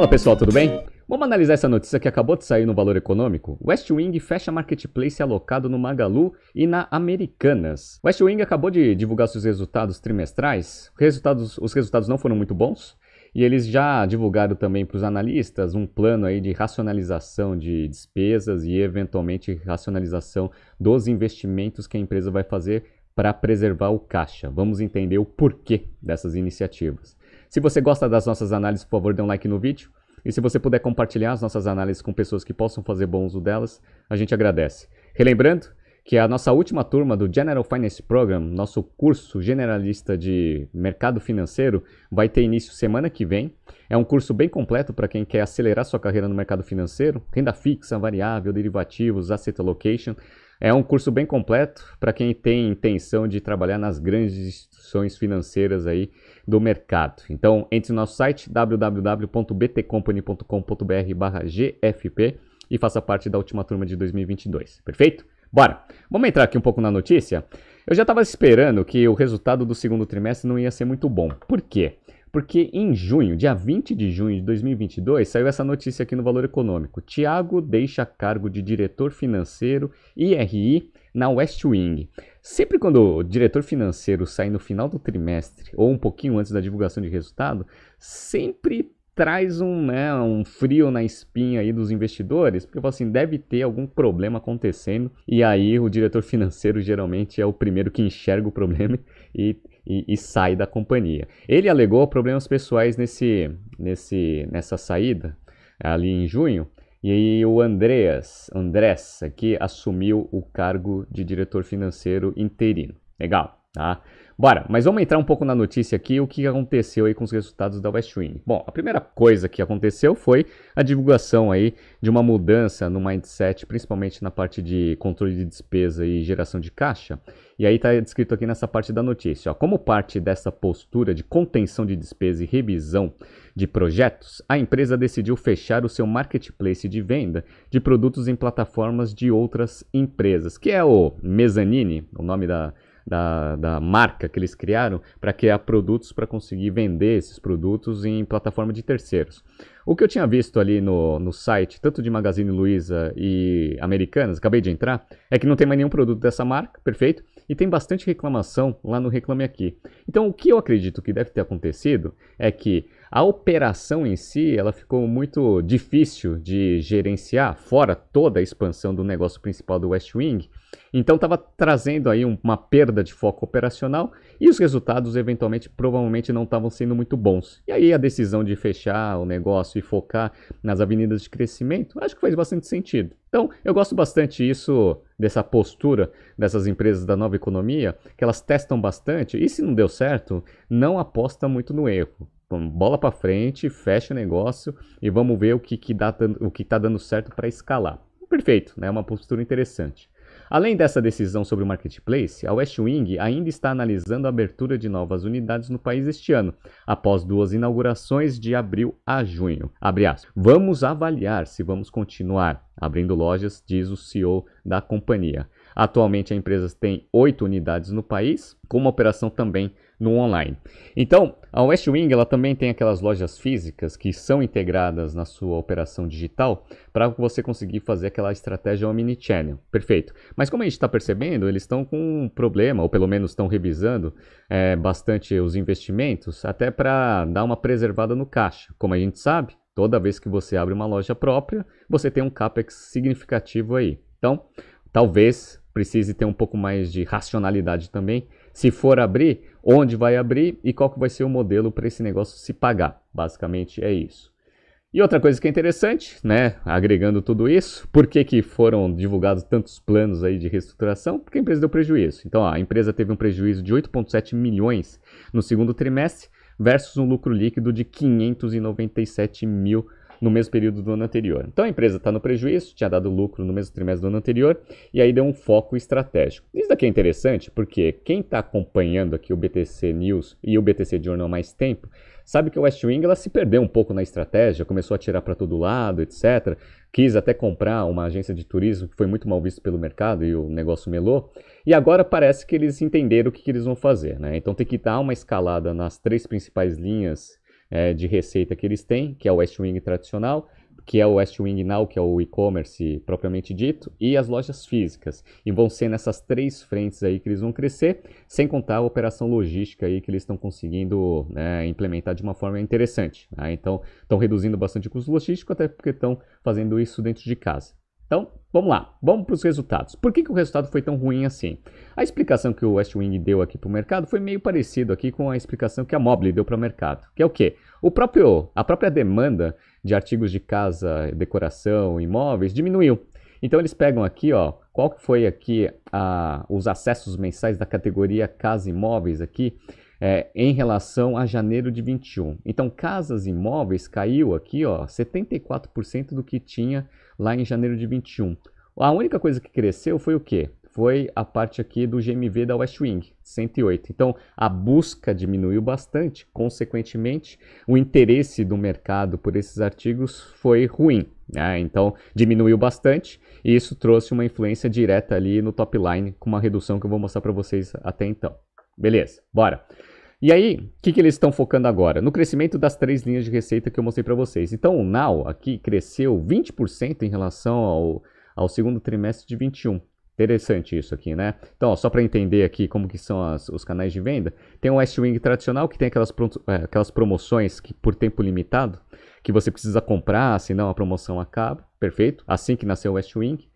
Fala pessoal, tudo bem? Vamos analisar essa notícia que acabou de sair no Valor Econômico. West Wing fecha marketplace alocado no Magalu e na Americanas. West Wing acabou de divulgar seus resultados trimestrais. Resultados, os resultados não foram muito bons. E eles já divulgaram também para os analistas um plano aí de racionalização de despesas e eventualmente racionalização dos investimentos que a empresa vai fazer para preservar o caixa. Vamos entender o porquê dessas iniciativas. Se você gosta das nossas análises, por favor, dê um like no vídeo. E se você puder compartilhar as nossas análises com pessoas que possam fazer bom uso delas, a gente agradece. Relembrando que a nossa última turma do General Finance Program, nosso curso generalista de mercado financeiro, vai ter início semana que vem. É um curso bem completo para quem quer acelerar sua carreira no mercado financeiro, renda fixa, variável, derivativos, asset allocation. É um curso bem completo para quem tem intenção de trabalhar nas grandes instituições financeiras aí do mercado. Então, entre no nosso site www.btcompany.com.br/gfp e faça parte da última turma de 2022. Perfeito? Bora. Vamos entrar aqui um pouco na notícia. Eu já estava esperando que o resultado do segundo trimestre não ia ser muito bom. Por quê? Porque em junho, dia 20 de junho de 2022, saiu essa notícia aqui no Valor Econômico. Tiago deixa cargo de diretor financeiro IRI na West Wing. Sempre quando o diretor financeiro sai no final do trimestre ou um pouquinho antes da divulgação de resultado, sempre traz um, né, um frio na espinha aí dos investidores, porque assim, deve ter algum problema acontecendo, e aí o diretor financeiro geralmente é o primeiro que enxerga o problema e e, e, sai da companhia. Ele alegou problemas pessoais nesse, nesse, nessa saída, ali em junho, e aí o Andreas, Andrés aqui assumiu o cargo de diretor financeiro interino. Legal, tá? Bora, mas vamos entrar um pouco na notícia aqui, o que aconteceu aí com os resultados da Westwing. Bom, a primeira coisa que aconteceu foi a divulgação aí de uma mudança no mindset, principalmente na parte de controle de despesa e geração de caixa. E aí está descrito aqui nessa parte da notícia. Ó, como parte dessa postura de contenção de despesa e revisão de projetos, a empresa decidiu fechar o seu marketplace de venda de produtos em plataformas de outras empresas, que é o Mezzanine, o nome da da, da marca que eles criaram para criar produtos para conseguir vender esses produtos em plataforma de terceiros. O que eu tinha visto ali no, no site, tanto de Magazine Luiza e Americanas, acabei de entrar, é que não tem mais nenhum produto dessa marca, perfeito, e tem bastante reclamação lá no Reclame Aqui. Então, o que eu acredito que deve ter acontecido é que a operação em si, ela ficou muito difícil de gerenciar, fora toda a expansão do negócio principal do West Wing. Então estava trazendo aí uma perda de foco operacional e os resultados eventualmente provavelmente não estavam sendo muito bons. E aí a decisão de fechar o negócio e focar nas avenidas de crescimento, acho que faz bastante sentido. Então, eu gosto bastante isso dessa postura dessas empresas da nova economia, que elas testam bastante e se não deu certo, não aposta muito no erro bola para frente, fecha o negócio e vamos ver o que que dá o que está dando certo para escalar. Perfeito, né? Uma postura interessante. Além dessa decisão sobre o marketplace, a West Wing ainda está analisando a abertura de novas unidades no país este ano, após duas inaugurações de abril a junho. Vamos avaliar se vamos continuar abrindo lojas, diz o CEO da companhia. Atualmente a empresa tem oito unidades no país, com uma operação também no online. Então, a West Wing ela também tem aquelas lojas físicas que são integradas na sua operação digital para você conseguir fazer aquela estratégia omnichannel. Perfeito. Mas como a gente está percebendo, eles estão com um problema, ou pelo menos estão revisando é, bastante os investimentos, até para dar uma preservada no caixa. Como a gente sabe, toda vez que você abre uma loja própria, você tem um capex significativo aí. Então, talvez precise ter um pouco mais de racionalidade também. Se for abrir, onde vai abrir e qual que vai ser o modelo para esse negócio se pagar. Basicamente é isso. E outra coisa que é interessante, né, agregando tudo isso, por que, que foram divulgados tantos planos aí de reestruturação? Porque a empresa deu prejuízo. Então, ó, a empresa teve um prejuízo de 8,7 milhões no segundo trimestre versus um lucro líquido de 597 mil no mesmo período do ano anterior. Então a empresa está no prejuízo, tinha dado lucro no mesmo trimestre do ano anterior, e aí deu um foco estratégico. Isso daqui é interessante porque quem está acompanhando aqui o BTC News e o BTC Journal há mais tempo, sabe que o West Wing ela se perdeu um pouco na estratégia, começou a tirar para todo lado, etc. Quis até comprar uma agência de turismo que foi muito mal visto pelo mercado e o negócio melou. E agora parece que eles entenderam o que, que eles vão fazer. Né? Então tem que dar uma escalada nas três principais linhas é, de receita que eles têm, que é o West Wing tradicional, que é o West Wing Now, que é o e-commerce propriamente dito, e as lojas físicas. E vão ser nessas três frentes aí que eles vão crescer, sem contar a operação logística aí que eles estão conseguindo né, implementar de uma forma interessante. Né? Então, estão reduzindo bastante o custo logístico, até porque estão fazendo isso dentro de casa. Então, vamos lá, vamos para os resultados. Por que, que o resultado foi tão ruim assim? A explicação que o Westwing deu aqui para o mercado foi meio parecido aqui com a explicação que a Mobile deu para o mercado, que é o quê? O próprio, a própria demanda de artigos de casa, decoração, imóveis diminuiu. Então eles pegam aqui, ó, qual foi aqui a, os acessos mensais da categoria casa imóveis aqui é, em relação a janeiro de 21. Então casas imóveis caiu aqui, ó, 74% do que tinha lá em janeiro de 21. A única coisa que cresceu foi o quê? Foi a parte aqui do GMV da Westwing, 108. Então, a busca diminuiu bastante, consequentemente, o interesse do mercado por esses artigos foi ruim. Né? Então, diminuiu bastante e isso trouxe uma influência direta ali no top line, com uma redução que eu vou mostrar para vocês até então. Beleza, bora. E aí, o que, que eles estão focando agora? No crescimento das três linhas de receita que eu mostrei para vocês. Então, o Now aqui cresceu 20% em relação ao, ao segundo trimestre de 21. Interessante isso aqui, né? Então, ó, só para entender aqui como que são as, os canais de venda, tem o Westwing tradicional que tem aquelas, é, aquelas promoções que por tempo limitado, que você precisa comprar, senão a promoção acaba. Perfeito? Assim que nasceu o. West Wing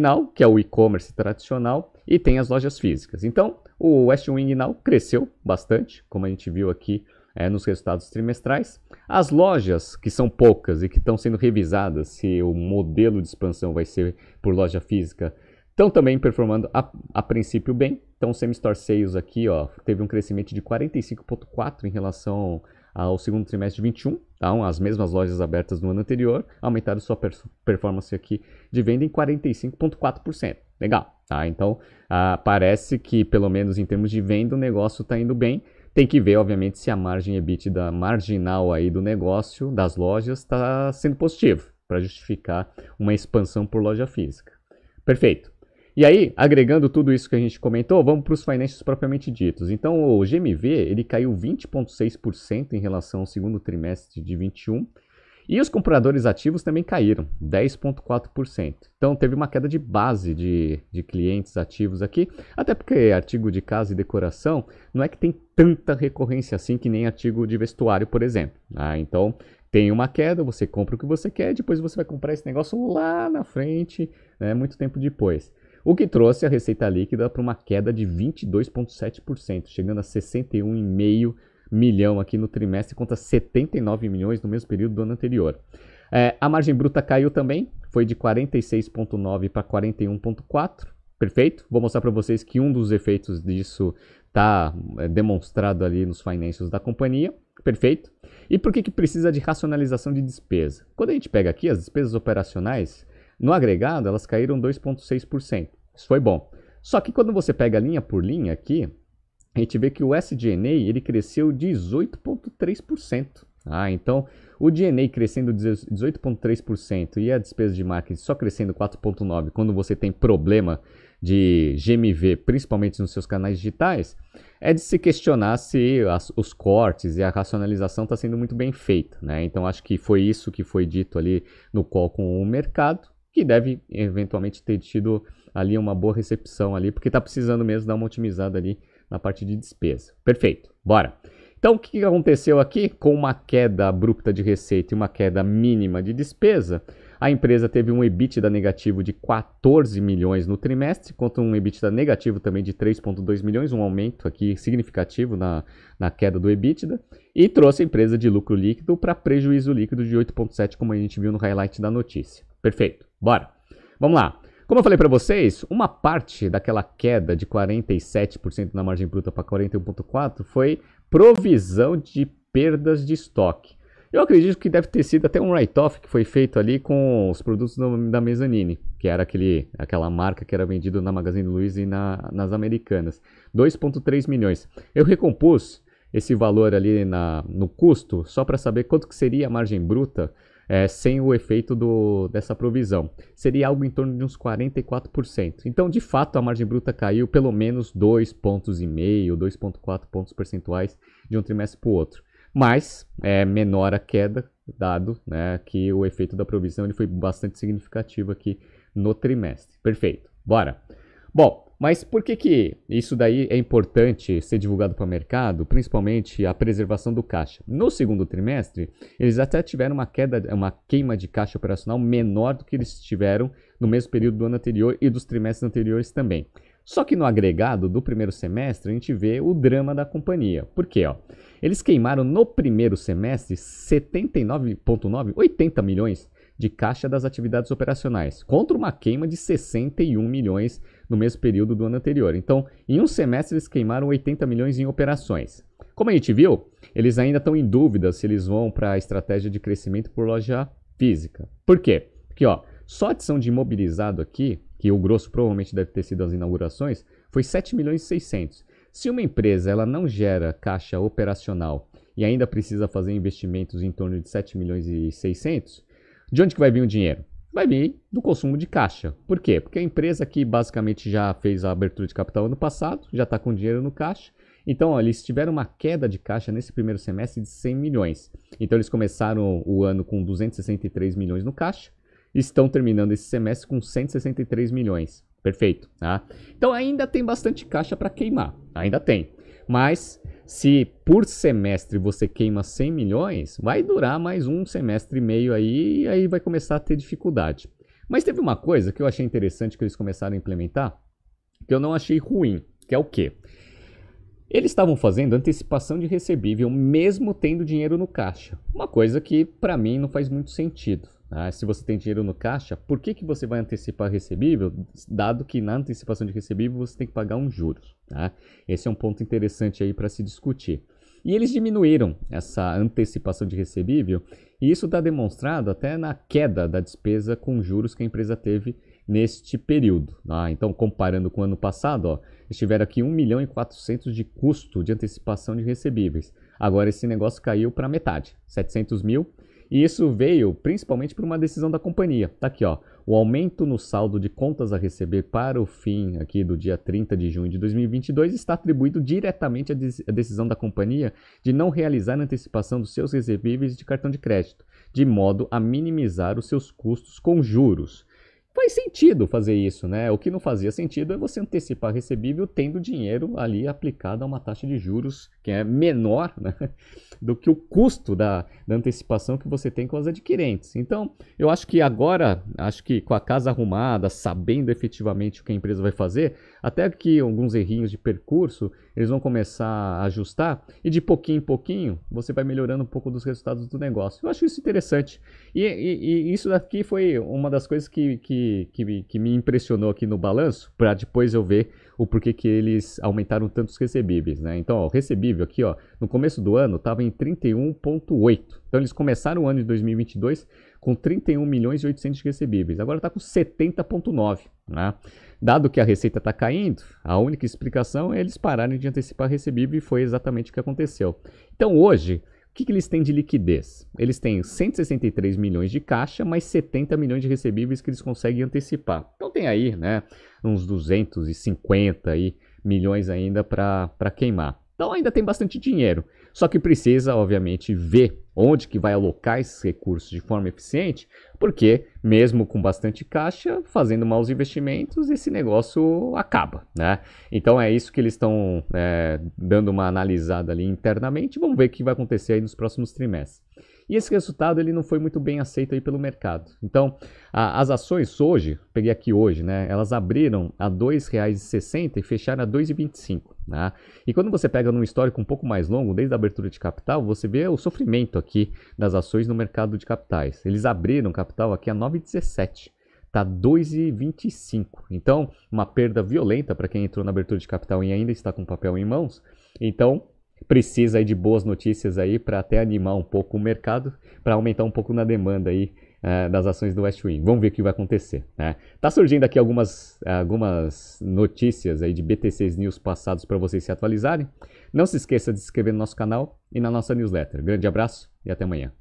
Now, que é o e-commerce tradicional, e tem as lojas físicas. Então, o West Wing Now cresceu bastante, como a gente viu aqui é, nos resultados trimestrais. As lojas, que são poucas e que estão sendo revisadas se o modelo de expansão vai ser por loja física, estão também performando a, a princípio bem. Então, o Semi-Store Sales aqui ó, teve um crescimento de 45,4% em relação ao segundo trimestre de 21, então as mesmas lojas abertas no ano anterior aumentaram sua performance aqui de venda em 45,4%. Legal, tá? Então ah, parece que pelo menos em termos de venda o negócio está indo bem. Tem que ver, obviamente, se a margem EBITDA marginal aí do negócio, das lojas, está sendo positivo para justificar uma expansão por loja física. Perfeito. E aí, agregando tudo isso que a gente comentou, vamos para os financials propriamente ditos. Então, o GMV ele caiu 20,6% em relação ao segundo trimestre de 21 e os compradores ativos também caíram, 10,4%. Então teve uma queda de base de, de clientes ativos aqui, até porque artigo de casa e decoração não é que tem tanta recorrência assim que nem artigo de vestuário, por exemplo. Ah, então tem uma queda, você compra o que você quer, depois você vai comprar esse negócio lá na frente, né, muito tempo depois o que trouxe a receita líquida para uma queda de 22,7%, chegando a 61,5 milhão aqui no trimestre contra 79 milhões no mesmo período do ano anterior. É, a margem bruta caiu também, foi de 46,9 para 41,4. Perfeito? Vou mostrar para vocês que um dos efeitos disso está é, demonstrado ali nos financials da companhia. Perfeito? E por que, que precisa de racionalização de despesa? Quando a gente pega aqui as despesas operacionais, no agregado, elas caíram 2,6%. Isso foi bom. Só que quando você pega linha por linha aqui, a gente vê que o SG&A ele cresceu 18,3%. Ah, então o DNA crescendo 18,3% e a despesa de marketing só crescendo 4,9% quando você tem problema de GMV, principalmente nos seus canais digitais, é de se questionar se as, os cortes e a racionalização está sendo muito bem feita. Né? Então acho que foi isso que foi dito ali no call com o mercado que deve eventualmente ter tido ali uma boa recepção ali, porque está precisando mesmo dar uma otimizada ali na parte de despesa. Perfeito, bora. Então, o que aconteceu aqui? Com uma queda abrupta de receita e uma queda mínima de despesa, a empresa teve um EBITDA negativo de 14 milhões no trimestre, contra um EBITDA negativo também de 3,2 milhões, um aumento aqui significativo na, na queda do EBITDA, e trouxe a empresa de lucro líquido para prejuízo líquido de 8,7, como a gente viu no highlight da notícia. Perfeito. Bora. Vamos lá. Como eu falei para vocês, uma parte daquela queda de 47% na margem bruta para 41,4% foi provisão de perdas de estoque. Eu acredito que deve ter sido até um write-off que foi feito ali com os produtos da Mezzanine, que era aquele, aquela marca que era vendida na Magazine Luiza e na, nas Americanas. 2,3 milhões. Eu recompus esse valor ali na, no custo só para saber quanto que seria a margem bruta é, sem o efeito do, dessa provisão. Seria algo em torno de uns 44%. Então, de fato, a margem bruta caiu pelo menos 2,5 pontos, 2,4 pontos percentuais de um trimestre para o outro. mas é menor a queda, dado né, que o efeito da provisão ele foi bastante significativo aqui no trimestre. Perfeito, bora. Bom, mas por que, que isso daí é importante ser divulgado para o mercado, principalmente a preservação do caixa? No segundo trimestre, eles até tiveram uma queda, uma queima de caixa operacional menor do que eles tiveram no mesmo período do ano anterior e dos trimestres anteriores também. Só que no agregado do primeiro semestre a gente vê o drama da companhia. Por quê? Ó? Eles queimaram no primeiro semestre 79,9, 80 milhões de caixa das atividades operacionais, contra uma queima de 61 milhões no mesmo período do ano anterior. Então, em um semestre, eles queimaram 80 milhões em operações. Como a gente viu, eles ainda estão em dúvida se eles vão para a estratégia de crescimento por loja física. Por quê? Porque ó, só a adição de imobilizado aqui, que o grosso provavelmente deve ter sido as inaugurações, foi 7 milhões e 600. Se uma empresa ela não gera caixa operacional e ainda precisa fazer investimentos em torno de 7 milhões e 600, de onde que vai vir o dinheiro? Vai vir do consumo de caixa. Por quê? Porque a empresa que basicamente já fez a abertura de capital ano passado, já está com dinheiro no caixa. Então, ó, eles tiveram uma queda de caixa nesse primeiro semestre de 100 milhões. Então, eles começaram o ano com 263 milhões no caixa estão terminando esse semestre com 163 milhões. Perfeito. Tá? Então, ainda tem bastante caixa para queimar. Ainda tem. Mas se por semestre você queima 100 milhões, vai durar mais um semestre e meio aí e aí vai começar a ter dificuldade. Mas teve uma coisa que eu achei interessante que eles começaram a implementar, que eu não achei ruim, que é o quê? Eles estavam fazendo antecipação de recebível mesmo tendo dinheiro no caixa. Uma coisa que para mim não faz muito sentido. Ah, se você tem dinheiro no caixa, por que, que você vai antecipar recebível, dado que na antecipação de recebível você tem que pagar um juros? Tá? Esse é um ponto interessante aí para se discutir. E eles diminuíram essa antecipação de recebível, e isso está demonstrado até na queda da despesa com juros que a empresa teve neste período. Tá? Então, comparando com o ano passado, ó, eles tiveram aqui 1 milhão e 400 de custo de antecipação de recebíveis. Agora esse negócio caiu para metade, 700 mil e isso veio principalmente por uma decisão da companhia. Tá aqui, ó. O aumento no saldo de contas a receber para o fim aqui do dia 30 de junho de 2022 está atribuído diretamente à decisão da companhia de não realizar antecipação dos seus recebíveis de cartão de crédito, de modo a minimizar os seus custos com juros faz sentido fazer isso, né? O que não fazia sentido é você antecipar recebível tendo dinheiro ali aplicado a uma taxa de juros que é menor né? do que o custo da, da, antecipação que você tem com os adquirentes. Então, eu acho que agora, acho que com a casa arrumada, sabendo efetivamente o que a empresa vai fazer, até que alguns errinhos de percurso, eles vão começar a ajustar e de pouquinho em pouquinho você vai melhorando um pouco dos resultados do negócio. Eu acho isso interessante. E, e, e isso daqui foi uma das coisas que, que, que, que me impressionou aqui no balanço, para depois eu ver o porquê que eles aumentaram tantos recebíveis. Né? Então, ó, o recebível aqui, ó, no começo do ano, estava em 31,8. Então, eles começaram o ano de 2022 com 31 milhões e 800 de recebíveis. Agora está com 70,9. Né? Dado que a receita está caindo, a única explicação é eles pararem de antecipar recebível e foi exatamente o que aconteceu. Então hoje, que, que eles têm de liquidez? Eles têm 163 milhões de caixa, mais 70 milhões de recebíveis que eles conseguem antecipar. Então tem aí né, uns 250 aí, milhões ainda para queimar. Então ainda tem bastante dinheiro. Só que precisa, obviamente, ver onde que vai alocar esses recursos de forma eficiente, porque mesmo com bastante caixa, fazendo maus investimentos, esse negócio acaba, né? Então é isso que eles estão é, dando uma analisada ali internamente. Vamos ver o que vai acontecer aí nos próximos trimestres. E esse resultado ele não foi muito bem aceito aí pelo mercado. Então, a, as ações hoje, peguei aqui hoje, né? Elas abriram a R$ 2,60 e fecharam a R$ 2,25. Né? E quando você pega num histórico um pouco mais longo, desde a abertura de capital, você vê o sofrimento aqui das ações no mercado de capitais. Eles abriram capital aqui a 9,17 está 2,25. Então, uma perda violenta para quem entrou na abertura de capital e ainda está com papel em mãos. Então, precisa de boas notícias aí para até animar um pouco o mercado, para aumentar um pouco na demanda aí uh, das ações do West Wing. Vamos ver o que vai acontecer. Né? Tá surgindo aqui algumas, algumas notícias aí de BTCs News passados para vocês se atualizarem. Não se esqueça de se inscrever no nosso canal e na nossa newsletter. Grande abraço e até amanhã.